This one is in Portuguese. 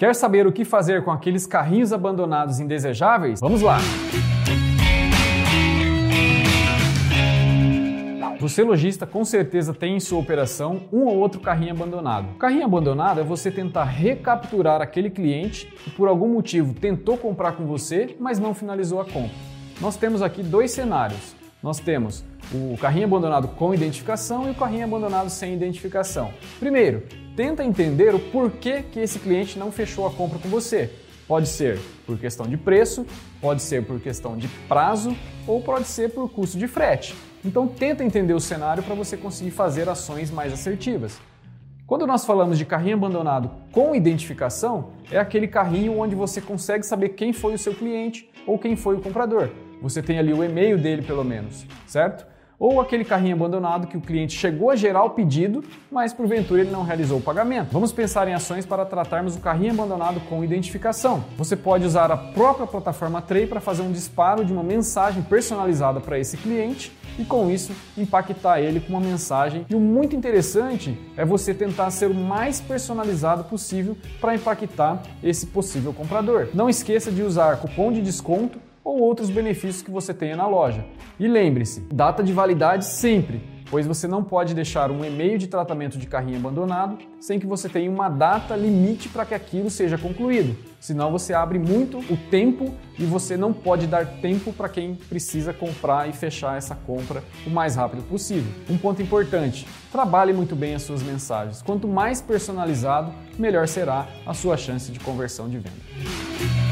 Quer saber o que fazer com aqueles carrinhos abandonados indesejáveis? Vamos lá! Você lojista com certeza tem em sua operação um ou outro carrinho abandonado. Carrinho abandonado é você tentar recapturar aquele cliente que por algum motivo tentou comprar com você, mas não finalizou a compra. Nós temos aqui dois cenários. Nós temos o carrinho abandonado com identificação e o carrinho abandonado sem identificação. Primeiro, tenta entender o porquê que esse cliente não fechou a compra com você. Pode ser por questão de preço, pode ser por questão de prazo ou pode ser por custo de frete. Então tenta entender o cenário para você conseguir fazer ações mais assertivas. Quando nós falamos de carrinho abandonado com identificação, é aquele carrinho onde você consegue saber quem foi o seu cliente ou quem foi o comprador. Você tem ali o e-mail dele pelo menos, certo? Ou aquele carrinho abandonado que o cliente chegou a gerar o pedido, mas porventura ele não realizou o pagamento. Vamos pensar em ações para tratarmos o carrinho abandonado com identificação. Você pode usar a própria plataforma Tray para fazer um disparo de uma mensagem personalizada para esse cliente e com isso impactar ele com uma mensagem. E o muito interessante é você tentar ser o mais personalizado possível para impactar esse possível comprador. Não esqueça de usar cupom de desconto ou outros benefícios que você tenha na loja. E lembre-se, data de validade sempre, pois você não pode deixar um e-mail de tratamento de carrinho abandonado sem que você tenha uma data limite para que aquilo seja concluído. Senão você abre muito o tempo e você não pode dar tempo para quem precisa comprar e fechar essa compra o mais rápido possível. Um ponto importante: trabalhe muito bem as suas mensagens. Quanto mais personalizado, melhor será a sua chance de conversão de venda.